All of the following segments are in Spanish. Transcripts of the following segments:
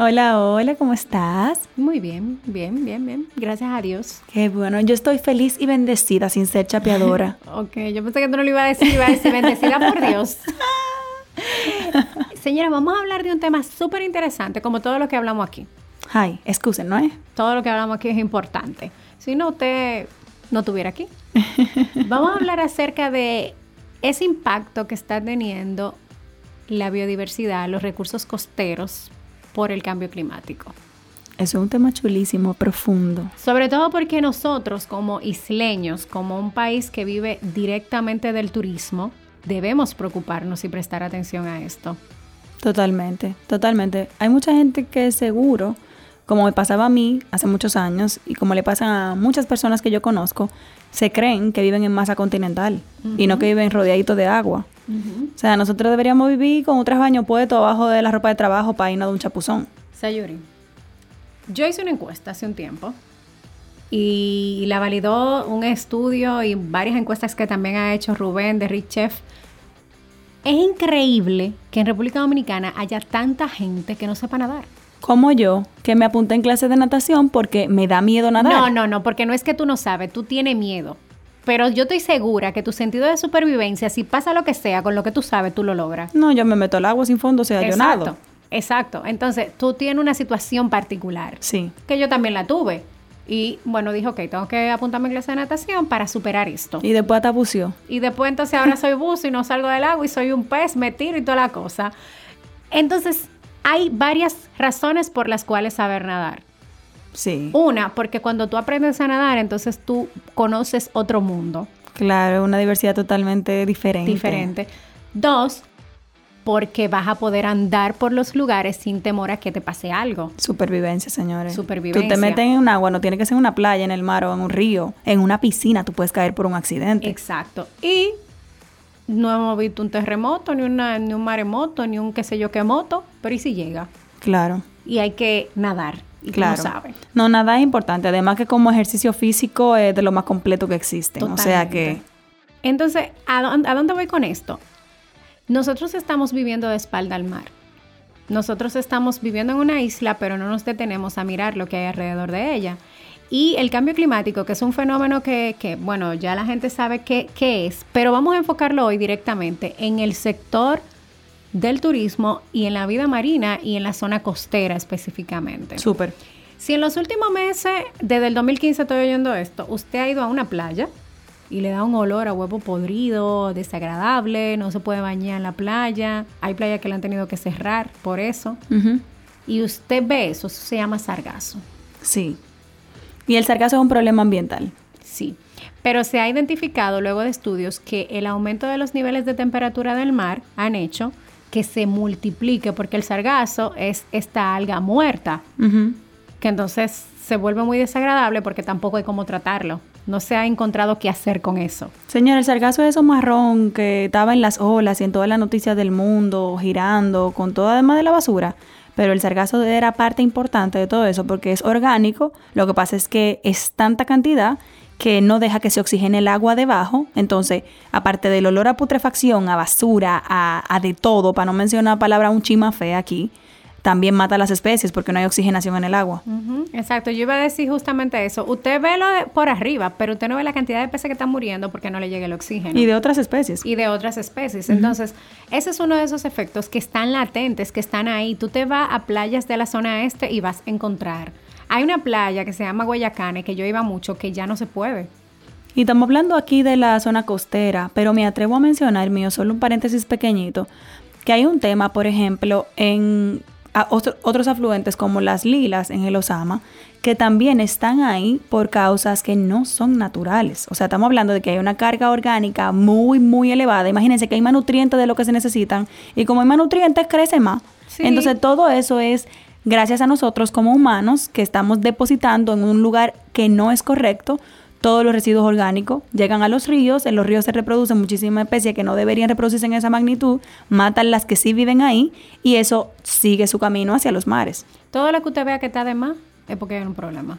Hola, hola, ¿cómo estás? Muy bien, bien, bien, bien. Gracias a Dios. Qué bueno, yo estoy feliz y bendecida sin ser chapeadora. ok, yo pensé que tú no lo ibas a decir, iba a decir bendecida por Dios. Señora, vamos a hablar de un tema súper interesante, como todo lo que hablamos aquí. Ay, excusen, ¿no es? Todo lo que hablamos aquí es importante. Si no, usted no estuviera aquí. vamos a hablar acerca de ese impacto que está teniendo la biodiversidad, los recursos costeros por el cambio climático. Eso es un tema chulísimo, profundo. Sobre todo porque nosotros como isleños, como un país que vive directamente del turismo, debemos preocuparnos y prestar atención a esto. Totalmente, totalmente. Hay mucha gente que seguro, como me pasaba a mí hace muchos años y como le pasa a muchas personas que yo conozco, se creen que viven en masa continental y no que viven rodeaditos de agua. O sea, nosotros deberíamos vivir con un baño puesto abajo de la ropa de trabajo para irnos de un chapuzón. Sayuri, yo hice una encuesta hace un tiempo y la validó un estudio y varias encuestas que también ha hecho Rubén de Rich Chef. Es increíble que en República Dominicana haya tanta gente que no sepa nadar. Como yo, que me apunté en clases de natación porque me da miedo nadar. No, no, no, porque no es que tú no sabes, tú tienes miedo. Pero yo estoy segura que tu sentido de supervivencia, si pasa lo que sea con lo que tú sabes, tú lo logras. No, yo me meto al agua sin fondo, sea, yo nado. Exacto. Entonces, tú tienes una situación particular. Sí. Que yo también la tuve. Y bueno, dijo, ok, tengo que apuntarme en clase de natación para superar esto. Y después te buceó. Y después entonces ahora soy buzo y no salgo del agua y soy un pez, me tiro y toda la cosa. Entonces, hay varias razones por las cuales saber nadar. Sí. Una, porque cuando tú aprendes a nadar, entonces tú conoces otro mundo. Claro, una diversidad totalmente diferente. Diferente. Dos, porque vas a poder andar por los lugares sin temor a que te pase algo. Supervivencia, señores. Supervivencia. Tú te metes en un agua, no tiene que ser en una playa, en el mar o en un río. En una piscina tú puedes caer por un accidente. Exacto. Y no hemos visto un terremoto, ni, una, ni un maremoto, ni un qué sé yo qué moto, pero ¿y si llega? Claro. Y hay que nadar y claro. no sabe. No, nada es importante. Además que como ejercicio físico es de lo más completo que existe. O sea que... Entonces, ¿a dónde, ¿a dónde voy con esto? Nosotros estamos viviendo de espalda al mar. Nosotros estamos viviendo en una isla, pero no nos detenemos a mirar lo que hay alrededor de ella. Y el cambio climático, que es un fenómeno que, que bueno, ya la gente sabe qué, qué es, pero vamos a enfocarlo hoy directamente en el sector del turismo y en la vida marina y en la zona costera específicamente. Súper. Si en los últimos meses, desde el 2015 estoy oyendo esto, usted ha ido a una playa y le da un olor a huevo podrido, desagradable, no se puede bañar en la playa, hay playas que le han tenido que cerrar por eso, y usted ve eso, eso se llama sargazo. Sí. Y el sargazo es un problema ambiental. Sí. Pero se ha identificado luego de estudios que el aumento de los niveles de temperatura del mar han hecho que se multiplique, porque el sargazo es esta alga muerta, que entonces se vuelve muy desagradable porque tampoco hay cómo tratarlo. No se ha encontrado qué hacer con eso. Señor, el sargazo es eso marrón que estaba en las olas y en todas las noticias del mundo, girando, con todo además de la basura. Pero el sargazo era parte importante de todo eso porque es orgánico. Lo que pasa es que es tanta cantidad que no deja que se oxigene el agua debajo. Entonces, aparte del olor a putrefacción, a basura, a, a de todo, para no mencionar la palabra un chima fea aquí, también mata a las especies porque no hay oxigenación en el agua. Exacto, yo iba a decir justamente eso. Usted ve lo de, por arriba, pero usted no ve la cantidad de peces que están muriendo porque no le llega el oxígeno. Y de otras especies. Y de otras especies. Entonces, ese es uno de esos efectos que están latentes, que están ahí. Tú te vas a playas de la zona este y vas a encontrar. Hay una playa que se llama Guayacane, que yo iba mucho, que ya no se puede. Y estamos hablando aquí de la zona costera, pero me atrevo a mencionar, mío, solo un paréntesis pequeñito, que hay un tema, por ejemplo, en otros afluentes como las lilas en el Osama, que también están ahí por causas que no son naturales. O sea, estamos hablando de que hay una carga orgánica muy, muy elevada. Imagínense que hay más nutrientes de lo que se necesitan y como hay más nutrientes crece más. Entonces todo eso es gracias a nosotros como humanos que estamos depositando en un lugar que no es correcto todos los residuos orgánicos, llegan a los ríos, en los ríos se reproducen muchísimas especies que no deberían reproducirse en esa magnitud, matan las que sí viven ahí y eso sigue su camino hacia los mares. Todo lo que usted vea que está de más es porque hay un problema.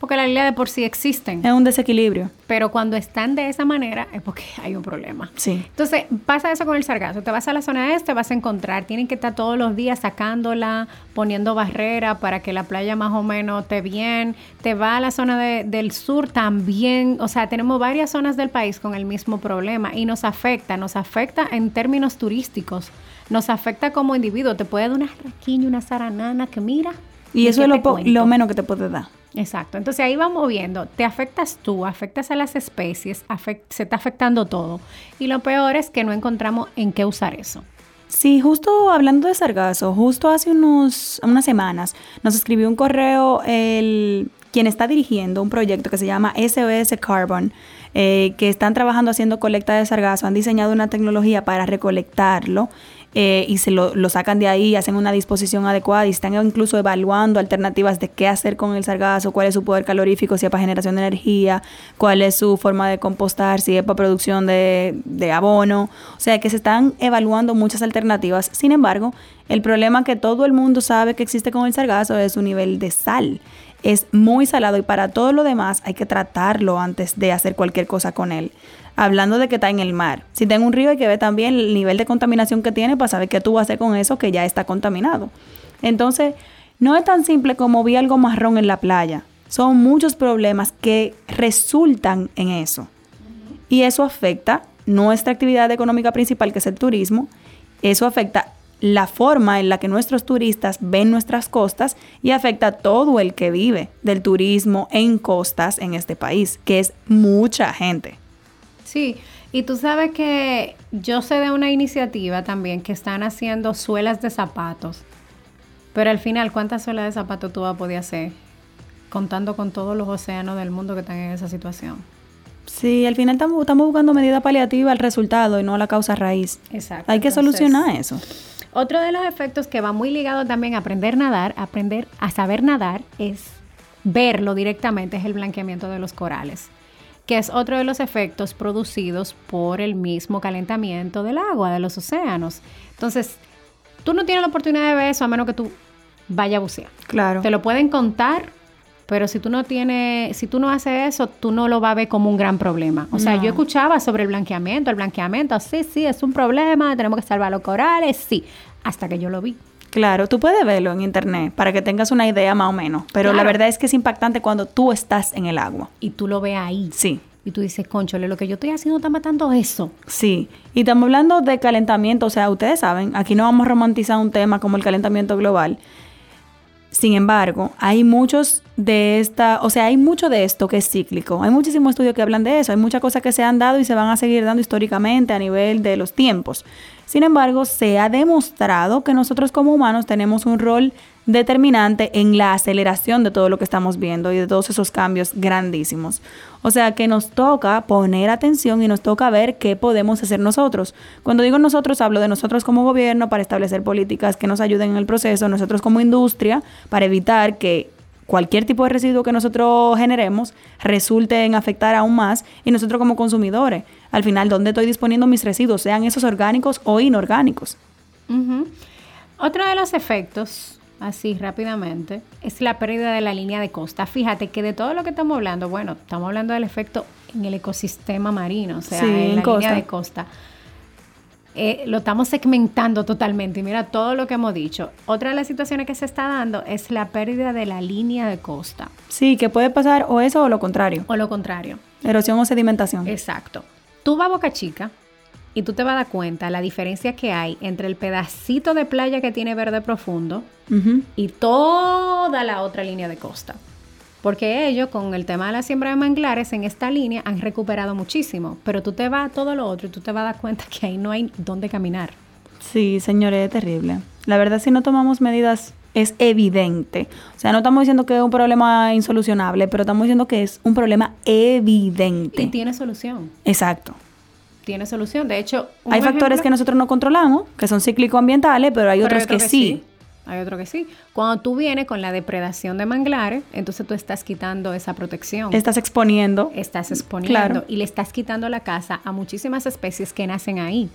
Porque la isla de por sí existen. Es un desequilibrio. Pero cuando están de esa manera es porque hay un problema. Sí. Entonces, pasa eso con el sargazo. Te vas a la zona este, vas a encontrar, tienen que estar todos los días sacándola, poniendo barrera para que la playa más o menos esté bien. Te va a la zona del sur también. O sea, tenemos varias zonas del país con el mismo problema y nos afecta, nos afecta en términos turísticos. Nos afecta como individuo. Te puede dar una raquiña, una zaranana que mira. Y eso es lo, lo menos que te puede dar. Exacto. Entonces ahí vamos viendo, te afectas tú, afectas a las especies, se está afectando todo. Y lo peor es que no encontramos en qué usar eso. Sí, justo hablando de sargazo, justo hace unos, unas semanas nos escribió un correo el, quien está dirigiendo un proyecto que se llama SOS Carbon, eh, que están trabajando haciendo colecta de sargazo, han diseñado una tecnología para recolectarlo eh, y se lo, sacan de ahí, hacen una disposición adecuada y están incluso evaluando alternativas de qué hacer con el sargazo, cuál es su poder calorífico, si es para generación de energía, cuál es su forma de compostar, si es para producción de, de abono. O sea que se están evaluando muchas alternativas. Sin embargo, el problema que todo el mundo sabe que existe con el sargazo es su nivel de sal es muy salado y para todo lo demás hay que tratarlo antes de hacer cualquier cosa con él hablando de que está en el mar. Si tengo un río hay que ver también el nivel de contaminación que tiene para saber qué tú vas a hacer con eso que ya está contaminado. Entonces, no es tan simple como vi algo marrón en la playa. Son muchos problemas que resultan en eso. Y eso afecta nuestra actividad económica principal, que es el turismo. Eso afecta la forma en la que nuestros turistas ven nuestras costas y afecta a todo el que vive del turismo en costas en este país, que es mucha gente. Sí, y tú sabes que yo sé de una iniciativa también que están haciendo suelas de zapatos. Pero al final, ¿cuántas suelas de zapatos tú vas a poder hacer? Contando con todos los océanos del mundo que están en esa situación. Sí, al final estamos, buscando medida paliativa al resultado y no a la causa raíz. Exacto. Hay que solucionar eso. Otro de los efectos que va muy ligado también a aprender a nadar, aprender a saber nadar, es verlo directamente, es el blanqueamiento de los corales que es otro de los efectos producidos por el mismo calentamiento del agua, de los océanos. Entonces, tú no tienes la oportunidad de ver eso a menos que tú vayas a bucear. Claro. Te lo pueden contar, pero si tú no tienes, si tú no haces eso, tú no lo vas a ver como un gran problema. O sea, yo escuchaba sobre el blanqueamiento, el blanqueamiento, sí, sí, es un problema, tenemos que salvar los corales, sí, hasta que yo lo vi. Claro, tú puedes verlo en internet para que tengas una idea más o menos, pero la verdad es que es impactante cuando tú estás en el agua. Y tú lo ves ahí. Sí. Y tú dices, conchole, lo que yo estoy haciendo está matando eso. Sí, y estamos hablando de calentamiento, o sea, ustedes saben, aquí no vamos a romantizar un tema como el calentamiento global. Sin embargo, hay muchos de esta, o sea, hay mucho de esto que es cíclico. Hay muchísimos estudios que hablan de eso. Hay muchas cosas que se han dado y se van a seguir dando históricamente a nivel de los tiempos. Sin embargo, se ha demostrado que nosotros como humanos tenemos un rol determinante en la aceleración de todo lo que estamos viendo y de todos esos cambios grandísimos. O sea que nos toca poner atención y nos toca ver qué podemos hacer nosotros. Cuando digo nosotros, hablo de nosotros como gobierno para establecer políticas que nos ayuden en el proceso, nosotros como industria para evitar que cualquier tipo de residuo que nosotros generemos resulte en afectar aún más y nosotros como consumidores. Al final, ¿dónde estoy disponiendo mis residuos? Sean esos orgánicos o inorgánicos. Otro de los efectos, así rápidamente, es la pérdida de la línea de costa. Fíjate que de todo lo que estamos hablando, bueno, estamos hablando del efecto en el ecosistema marino, o sea, en, la línea de costa. Eh, lo estamos segmentando totalmente. Y mira todo lo que hemos dicho. Otra de las situaciones que se está dando es la pérdida de la línea de costa. Sí, que puede pasar o eso o lo contrario. O lo contrario. Erosión o sedimentación. Exacto. Tú vas a Boca Chica y tú te vas a dar cuenta la diferencia que hay entre el pedacito de playa que tiene verde profundo y toda la otra línea de costa. Porque ellos, con el tema de la siembra de manglares, en esta línea han recuperado muchísimo. Pero tú te vas a todo lo otro y tú te vas a dar cuenta que ahí no hay dónde caminar. Sí, señores, es terrible. La verdad, si no tomamos medidas, es evidente. O sea, no estamos diciendo que es un problema insolucionable, pero estamos diciendo que es un problema evidente. Y tiene solución. Exacto. Tiene solución. De hecho, Hay factores que nosotros no controlamos, que son cíclico-ambientales, pero hay Pero otros otro que, sí. Hay otro que sí. Cuando tú vienes con la depredación de manglares, entonces tú estás quitando esa protección. Estás exponiendo. estás exponiendo Claro. y le estás quitando la casa a muchísimas especies que nacen ahí.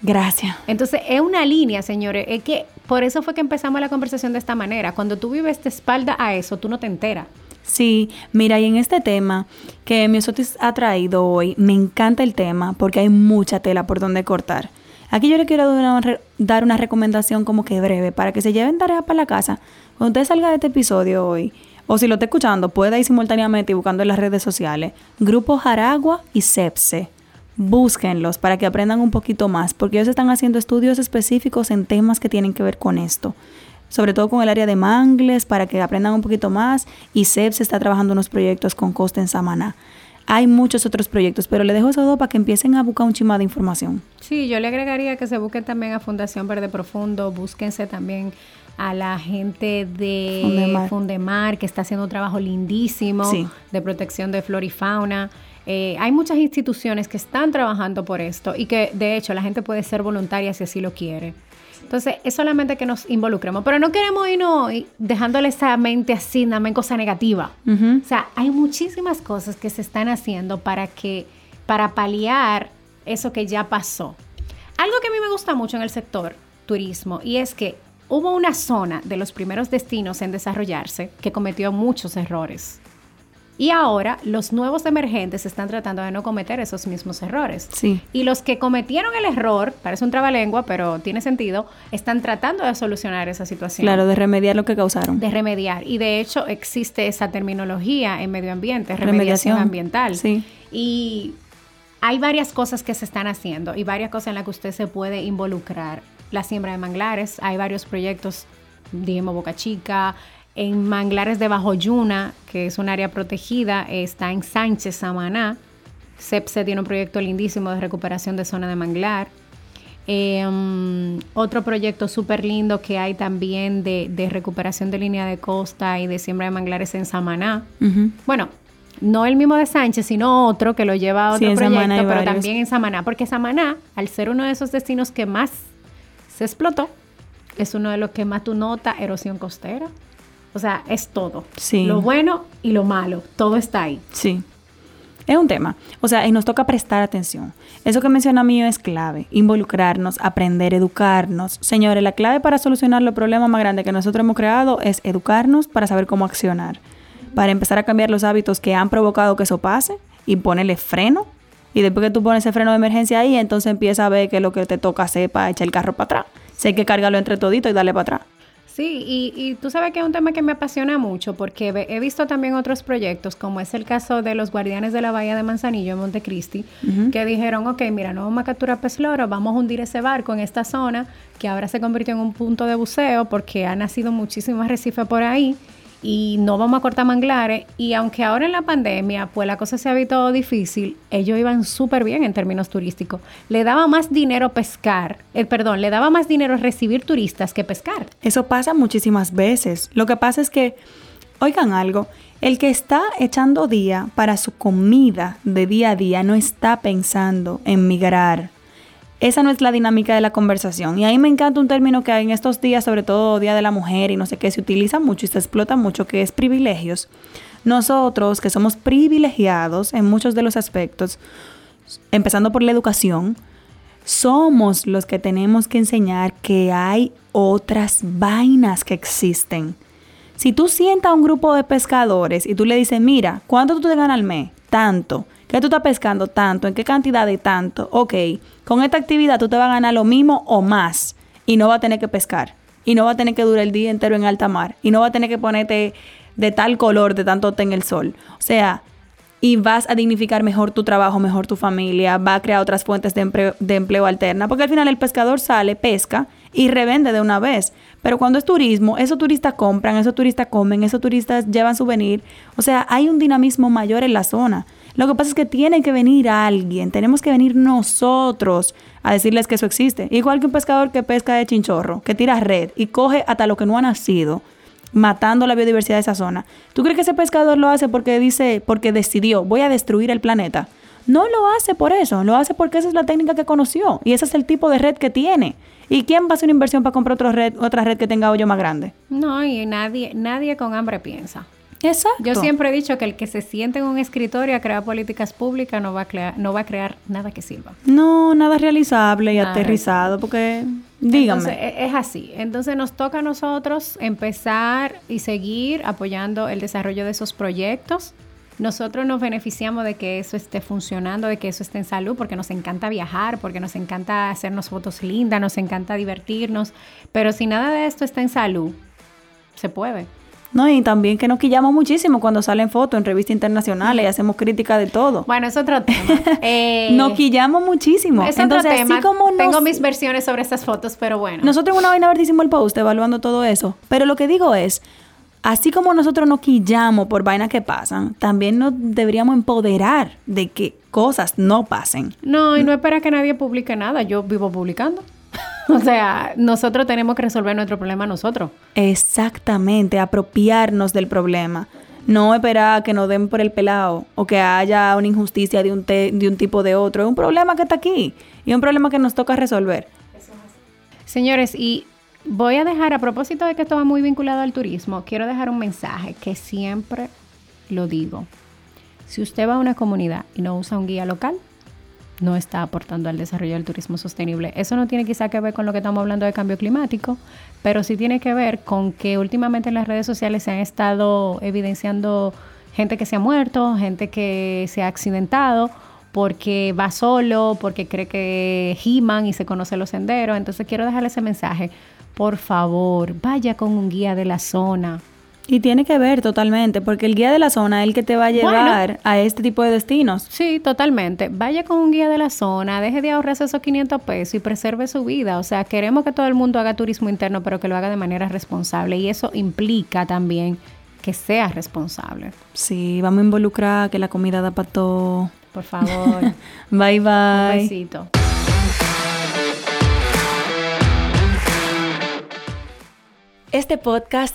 Gracias. Entonces, es una línea, señores. Es que por eso fue que empezamos la conversación de esta manera. Cuando tú vives de espalda a eso, tú no te enteras. Sí, mira, y en este tema que Miosotis ha traído hoy, me encanta el tema porque hay mucha tela por donde cortar. Aquí yo le quiero dar una, dar una recomendación como que breve para que se lleven tarea para la casa. Cuando usted salga de este episodio hoy, o si lo está escuchando, puede ir simultáneamente y buscando en las redes sociales, Grupo Jaragua y Sepse. Búsquenlos para que aprendan un poquito más, porque ellos están haciendo estudios específicos en temas que tienen que ver con esto sobre todo con el área de mangles, para que aprendan un poquito más. Y CEPS está trabajando unos proyectos con Costa en Samaná. Hay muchos otros proyectos, pero le dejo esos dos para que empiecen a buscar un chima de información. Sí, yo le agregaría que se busquen también a Fundación Verde Profundo, búsquense también a la gente de Fundemar. Fundemar, que está haciendo un trabajo lindísimo Sí. de protección de flora y fauna. Eh, hay muchas instituciones que están trabajando por esto y que de hecho la gente puede ser voluntaria si así lo quiere. Entonces, es solamente que nos involucremos, pero no queremos irnos dejándole esa mente así, nada más en cosa negativa. O sea, hay muchísimas cosas que se están haciendo para que, para paliar eso que ya pasó. Algo que a mí me gusta mucho en el sector turismo y es que hubo una zona de los primeros destinos en desarrollarse que cometió muchos errores. Y ahora los nuevos emergentes están tratando de no cometer esos mismos errores. Sí. Y los que cometieron el error, parece un trabalengua, pero tiene sentido, están tratando de solucionar esa situación Claro, de remediar lo que causaron. de remediar. Y de hecho existe esa terminología en medio ambiente, remediación, Remediación. ambiental. Sí. Y hay varias cosas que se están haciendo y varias cosas en las que usted se puede involucrar. La siembra de manglares, hay varios proyectos, digamos Boca Chica, en Manglares de Bajo Yuna, que es un área protegida, está en Sánchez, Samaná. CEPSE tiene un proyecto lindísimo de recuperación de zona de manglar. Eh, um, otro proyecto súper lindo que hay también de, de recuperación de línea de costa y de siembra de manglares en Samaná. Bueno, no el mismo de Sánchez, sino otro que lo lleva a otro proyecto, pero varios. también en Samaná, porque Samaná, al ser uno de esos destinos que más se explotó, es uno de los que más tú notas erosión costera. O sea, es todo. Sí. Lo bueno y lo malo, todo está ahí. Sí. Es un tema. O sea, y nos toca prestar atención. Eso que menciona mío es clave. Involucrarnos, aprender, educarnos. Señores, la clave para solucionar los problemas más grandes que nosotros hemos creado es educarnos para saber cómo accionar. Para empezar a cambiar los hábitos que han provocado que eso pase y ponerle freno. Y después que tú pones ese freno de emergencia ahí, entonces empieza a ver qué es lo que te toca hacer para echar el carro para atrás. Si hay que cargarlo entre todito y darle para atrás. Sí, y, y tú sabes que es un tema que me apasiona mucho porque he visto también otros proyectos, como es el caso de los guardianes de la Bahía de Manzanillo en Montecristi, que dijeron, ok, mira, no vamos a capturar pez loro, vamos a hundir ese barco en esta zona, que ahora se convirtió en un punto de buceo porque ha nacido muchísimo arrecife por ahí y no vamos a cortar manglares. Y aunque ahora en la pandemia, pues la cosa se ha visto difícil, ellos iban súper bien en términos turísticos. Le daba más dinero pescar, eh, perdón, le daba más dinero recibir turistas que pescar. Eso pasa muchísimas veces. Lo que pasa es que, oigan algo, el que está echando día para su comida de día a día no está pensando en migrar. Esa no es la dinámica de la conversación. Y ahí me encanta un término que en estos días, sobre todo Día de la Mujer y no sé qué, se utiliza mucho y se explota mucho, que es privilegios. Nosotros, que somos privilegiados en muchos de los aspectos, empezando por la educación, somos los que tenemos que enseñar que hay otras vainas que existen. Si tú sientas a un grupo de pescadores y tú le dices, mira, ¿cuánto tú te ganas al mes? Tanto. ¿Qué tú estás pescando? Tanto. ¿En qué cantidad de tanto? Ok, con esta actividad tú te vas a ganar lo mismo o más y no vas a tener que pescar. Y no vas a tener que durar el día entero en alta mar. Y no vas a tener que ponerte de tal color de tanto en el sol. O sea, y vas a dignificar mejor tu trabajo, mejor tu familia, va a crear otras fuentes de empleo, de empleo alterna, porque al final el pescador sale, pesca y revende de una vez. Pero cuando es turismo, esos turistas compran, esos turistas comen, esos turistas llevan souvenir. O sea, hay un dinamismo mayor en la zona. Lo que pasa es que tiene que venir alguien, tenemos que venir nosotros a decirles que eso existe. Igual que un pescador que pesca de chinchorro, que tira red y coge hasta lo que no ha nacido, matando la biodiversidad de esa zona. ¿Tú crees que ese pescador lo hace porque dice, porque decidió, voy a destruir el planeta? No lo hace por eso, lo hace porque esa es la técnica que conoció y ese es el tipo de red que tiene. ¿Y quién va a hacer una inversión para comprar otra red, otra red que tenga hoyo más grande? No, y nadie, nadie con hambre piensa. Exacto. Yo siempre he dicho que el que se siente en un escritorio a crear políticas públicas no va a crear, no va a crear nada que sirva. No, nada realizable y Nada aterrizado, porque dígame. Entonces, e- es así. Entonces nos toca a nosotros empezar y seguir apoyando el desarrollo de esos proyectos. Nosotros nos beneficiamos de que eso esté funcionando, de que eso esté en salud, porque nos encanta viajar, porque nos encanta hacernos fotos lindas, nos encanta divertirnos. Pero si nada de esto está en salud, se puede. No, y también que nos quillamos muchísimo cuando salen fotos en revistas internacionales y hacemos crítica de todo. Bueno, es otro tema. Eh, Nos quillamos muchísimo. Es otro Entonces, tema. así como nos- Tengo mis versiones sobre estas fotos, pero bueno. Nosotros en una vaina hicimos el post evaluando todo eso. Pero lo que digo es, así como nosotros nos quillamos por vainas que pasan, también nos deberíamos empoderar de que cosas no pasen. No, y no espera que nadie publique nada. Yo vivo publicando. o sea, nosotros tenemos que resolver nuestro problema nosotros. Exactamente, apropiarnos del problema. No esperar a que nos den por el pelado o que haya una injusticia de un, te- de un tipo de otro. Es un problema que está aquí y es un problema que nos toca resolver. Señores, y voy a dejar, a propósito de que esto va muy vinculado al turismo, quiero dejar un mensaje que siempre lo digo. Si usted va a una comunidad y no usa un guía local, no está aportando al desarrollo del turismo sostenible. Eso no tiene quizá que ver con lo que estamos hablando de cambio climático, pero sí tiene que ver con que últimamente en las redes sociales se han estado evidenciando gente que se ha muerto, gente que se ha accidentado porque va solo, porque cree que giman y se conoce los senderos. Entonces quiero dejarle ese mensaje. Por favor, vaya con un guía de la zona. Y tiene que ver totalmente, porque el guía de la zona es el que te va a Bueno. llevar a este tipo de destinos. Sí, totalmente. Vaya con un guía de la zona, deje de ahorrarse esos 500 pesos y preserve su vida. O sea, queremos que todo el mundo haga turismo interno, pero que lo haga de manera responsable. Y eso implica también que sea responsable. Sí, vamos a involucrar que la comida da para todo. Por favor, Bye un bye. besito. Este podcast